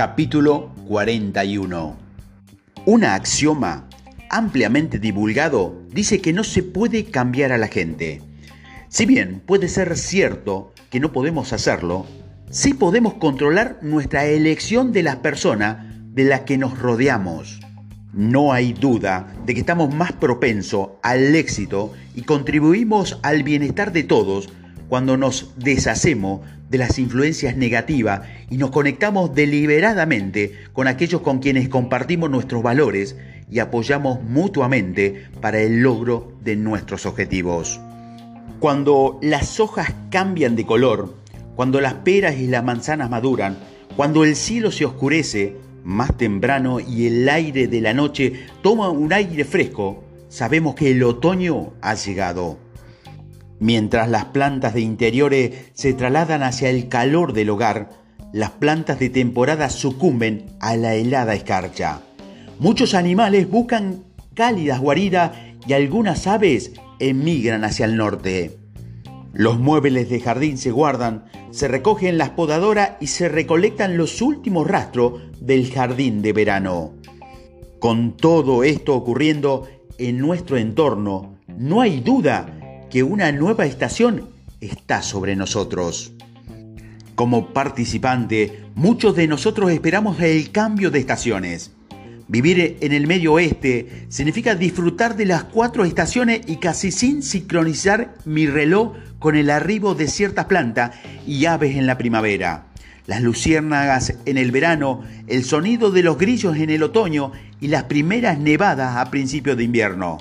Capítulo 41 Un axioma ampliamente divulgado dice que no se puede cambiar a la gente. Si bien puede ser cierto que no podemos hacerlo, sí podemos controlar nuestra elección de las personas de las que nos rodeamos. No hay duda de que estamos más propensos al éxito y contribuimos al bienestar de todos cuando nos deshacemos de las influencias negativas y nos conectamos deliberadamente con aquellos con quienes compartimos nuestros valores y apoyamos mutuamente para el logro de nuestros objetivos. Cuando las hojas cambian de color, cuando las peras y las manzanas maduran, cuando el cielo se oscurece, más temprano y el aire de la noche toma un aire fresco, sabemos que el otoño ha llegado. Mientras las plantas de interiores se trasladan hacia el calor del hogar, las plantas de temporada sucumben a la helada escarcha. Muchos animales buscan cálidas guaridas y algunas aves emigran hacia el norte. Los muebles de jardín se guardan, se recogen las podadoras y se recolectan los últimos rastros del jardín de verano. Con todo esto ocurriendo en nuestro entorno, no hay duda que una nueva estación está sobre nosotros. Como participante, muchos de nosotros esperamos el cambio de estaciones. Vivir en el medio oeste significa disfrutar de las cuatro estaciones y casi sin sincronizar mi reloj con el arribo de ciertas plantas y aves en la primavera. Las luciérnagas en el verano, el sonido de los grillos en el otoño y las primeras nevadas a principios de invierno.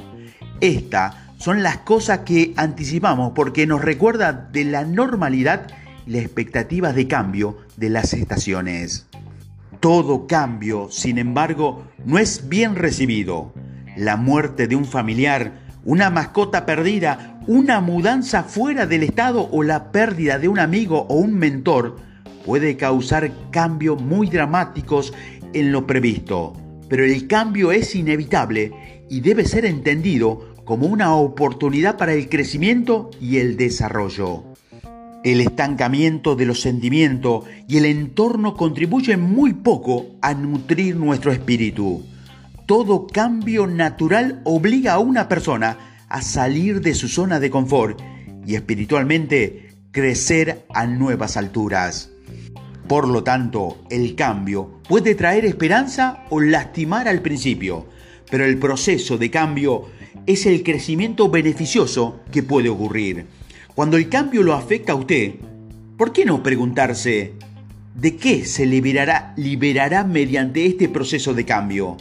Esta son las cosas que anticipamos porque nos recuerda de la normalidad y las expectativas de cambio de las estaciones. Todo cambio, sin embargo, no es bien recibido. La muerte de un familiar, una mascota perdida, una mudanza fuera del estado o la pérdida de un amigo o un mentor puede causar cambios muy dramáticos en lo previsto. Pero el cambio es inevitable y debe ser entendido como una oportunidad para el crecimiento y el desarrollo. El estancamiento de los sentimientos y el entorno contribuyen muy poco a nutrir nuestro espíritu. Todo cambio natural obliga a una persona a salir de su zona de confort y espiritualmente crecer a nuevas alturas. Por lo tanto, el cambio puede traer esperanza o lastimar al principio, pero el proceso de cambio es el crecimiento beneficioso que puede ocurrir. Cuando el cambio lo afecta a usted, ¿por qué no preguntarse de qué se liberará, liberará mediante este proceso de cambio?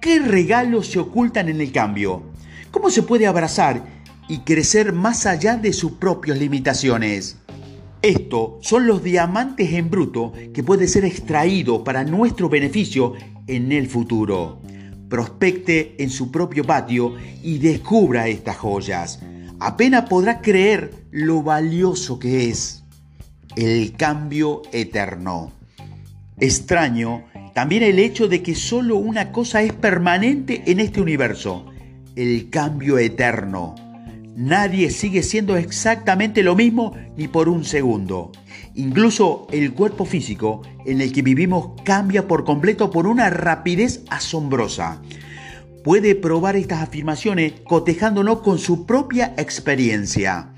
¿Qué regalos se ocultan en el cambio? ¿Cómo se puede abrazar y crecer más allá de sus propias limitaciones? Estos son los diamantes en bruto que puede ser extraído para nuestro beneficio en el futuro prospecte en su propio patio y descubra estas joyas. Apenas podrá creer lo valioso que es el cambio eterno. Extraño también el hecho de que solo una cosa es permanente en este universo, el cambio eterno. Nadie sigue siendo exactamente lo mismo ni por un segundo. Incluso el cuerpo físico en el que vivimos cambia por completo por una rapidez asombrosa. Puede probar estas afirmaciones cotejándonos con su propia experiencia.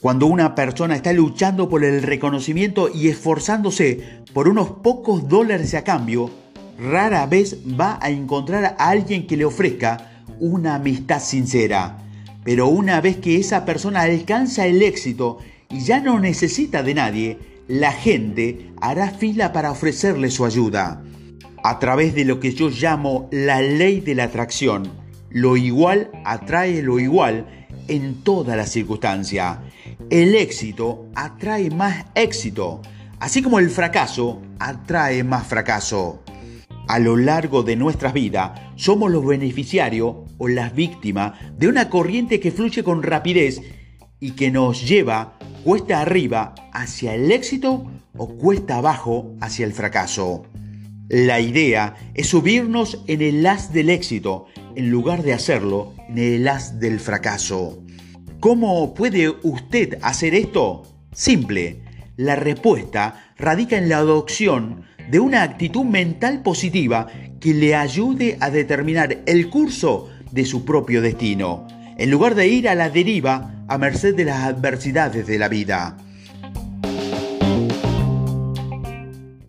Cuando una persona está luchando por el reconocimiento y esforzándose por unos pocos dólares a cambio, rara vez va a encontrar a alguien que le ofrezca una amistad sincera. Pero una vez que esa persona alcanza el éxito y ya no necesita de nadie, la gente hará fila para ofrecerle su ayuda. A través de lo que yo llamo la ley de la atracción, lo igual atrae lo igual en toda la circunstancia. El éxito atrae más éxito, así como el fracaso atrae más fracaso. A lo largo de nuestras vidas somos los beneficiarios o las víctimas de una corriente que fluye con rapidez y que nos lleva cuesta arriba hacia el éxito o cuesta abajo hacia el fracaso. La idea es subirnos en el as del éxito en lugar de hacerlo en el as del fracaso. ¿Cómo puede usted hacer esto? Simple. La respuesta radica en la adopción de una actitud mental positiva que le ayude a determinar el curso de su propio destino, en lugar de ir a la deriva a merced de las adversidades de la vida.